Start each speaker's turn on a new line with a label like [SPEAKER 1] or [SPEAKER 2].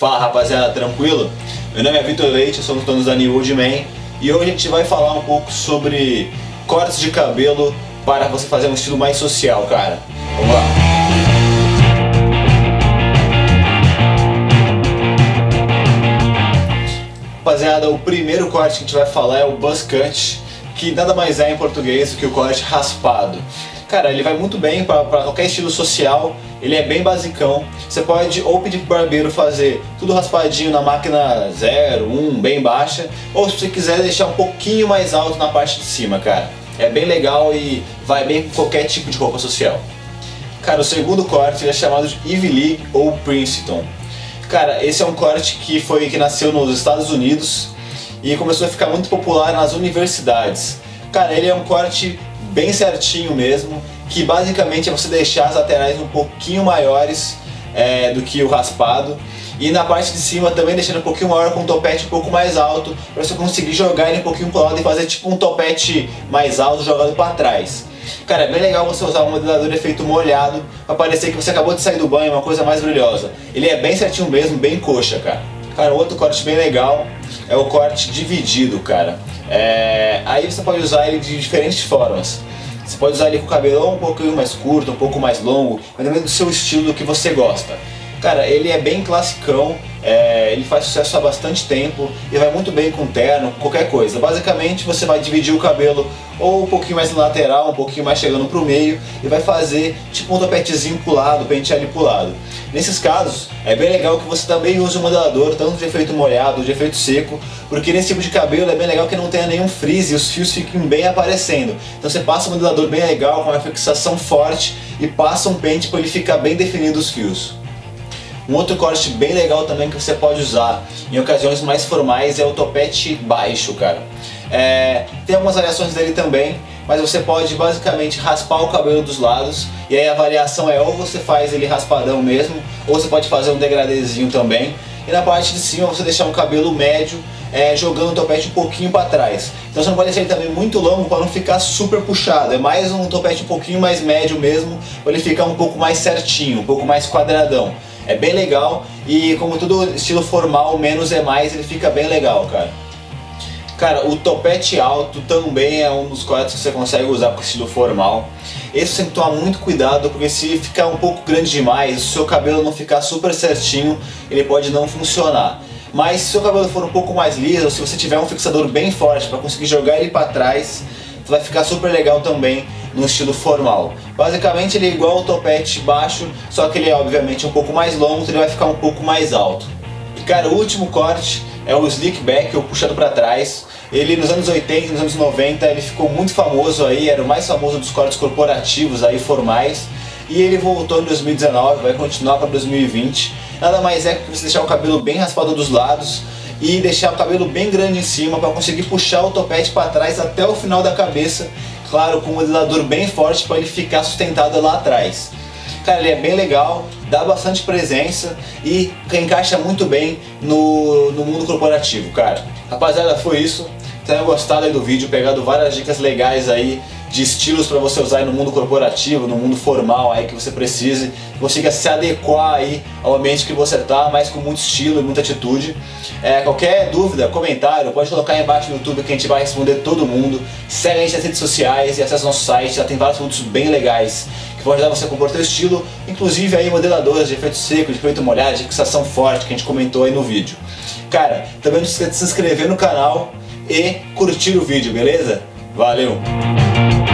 [SPEAKER 1] Fala rapaziada, tranquilo? Meu nome é Vitor Leite, dos donos da New Old Man e hoje a gente vai falar um pouco sobre cortes de cabelo para você fazer um estilo mais social, cara. Vamos lá! Rapaziada, o primeiro corte que a gente vai falar é o buzz cut, que nada mais é em português do que o corte raspado. Cara, ele vai muito bem para qualquer estilo social, ele é bem basicão. Você pode ou pedir pro barbeiro fazer tudo raspadinho na máquina 0, 1, um, bem baixa, ou se você quiser deixar um pouquinho mais alto na parte de cima, cara. É bem legal e vai bem com qualquer tipo de roupa social. Cara, o segundo corte é chamado de Ivy League ou Princeton. Cara, esse é um corte que foi que nasceu nos Estados Unidos e começou a ficar muito popular nas universidades. Cara, ele é um corte bem certinho mesmo, que basicamente é você deixar as laterais um pouquinho maiores é, do que o raspado. E na parte de cima também deixando um pouquinho maior com um topete um pouco mais alto, para você conseguir jogar ele um pouquinho pro lado e fazer tipo um topete mais alto jogado para trás. Cara, é bem legal você usar um modelador efeito molhado para parecer que você acabou de sair do banho, uma coisa mais brilhosa. Ele é bem certinho mesmo, bem coxa, cara. Cara, outro corte bem legal é o corte dividido, cara. É... Aí você pode usar ele de diferentes formas. Você pode usar ele com o cabelo um pouquinho mais curto, um pouco mais longo, mas também do seu estilo do que você gosta. Cara, ele é bem classicão, é, ele faz sucesso há bastante tempo e vai muito bem com terno, qualquer coisa. Basicamente você vai dividir o cabelo ou um pouquinho mais na lateral, um pouquinho mais chegando pro meio e vai fazer tipo um topetezinho pro lado, pentear ele pro lado. Nesses casos, é bem legal que você também use o modelador, tanto de efeito molhado, de efeito seco, porque nesse tipo de cabelo é bem legal que não tenha nenhum frizz e os fios fiquem bem aparecendo. Então você passa um modelador bem legal, com uma fixação forte e passa um pente para ele ficar bem definido os fios. Um outro corte bem legal também que você pode usar em ocasiões mais formais é o topete baixo, cara. É, tem algumas variações dele também, mas você pode basicamente raspar o cabelo dos lados e aí a variação é ou você faz ele raspadão mesmo, ou você pode fazer um degradezinho também. E na parte de cima você deixar um cabelo médio é, jogando o topete um pouquinho para trás. Então você não pode deixar ele também muito longo para não ficar super puxado. É mais um topete um pouquinho mais médio mesmo, para ele ficar um pouco mais certinho, um pouco mais quadradão. É bem legal e como tudo estilo formal, menos é mais, ele fica bem legal, cara. Cara, o topete alto também é um dos cortes que você consegue usar com estilo formal. Esse você tem que tomar muito cuidado, porque se ficar um pouco grande demais, se o seu cabelo não ficar super certinho, ele pode não funcionar. Mas se o seu cabelo for um pouco mais liso, se você tiver um fixador bem forte para conseguir jogar ele para trás, vai ficar super legal também no estilo formal. Basicamente ele é igual ao topete baixo, só que ele é obviamente um pouco mais longo, então ele vai ficar um pouco mais alto. E cara, o último corte é o slick back, ou puxado para trás. Ele nos anos 80 nos anos 90 ele ficou muito famoso aí, era o mais famoso dos cortes corporativos aí formais. E ele voltou em 2019, vai continuar para 2020. Nada mais é que você deixar o cabelo bem raspado dos lados e deixar o cabelo bem grande em cima para conseguir puxar o topete para trás até o final da cabeça claro, com um modelador bem forte para ele ficar sustentado lá atrás. Cara, ele é bem legal, dá bastante presença e encaixa muito bem no, no mundo corporativo, cara. Rapaziada, foi isso. Tenham gostado aí do vídeo, pegado várias dicas legais aí de estilos para você usar no mundo corporativo, no mundo formal aí que você precise, consiga se adequar aí ao ambiente que você tá, mas com muito estilo e muita atitude. É, qualquer dúvida, comentário, pode colocar aí embaixo no YouTube que a gente vai responder todo mundo. Segue a gente nas redes sociais e acesse nosso site, já tem vários produtos bem legais que vão ajudar você a compor seu estilo, inclusive aí modeladores de efeito seco, de efeito molhado, de fixação forte que a gente comentou aí no vídeo. Cara, também não esqueça de se inscrever no canal e curtir o vídeo, beleza? Valeu! Thank you.